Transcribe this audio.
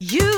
You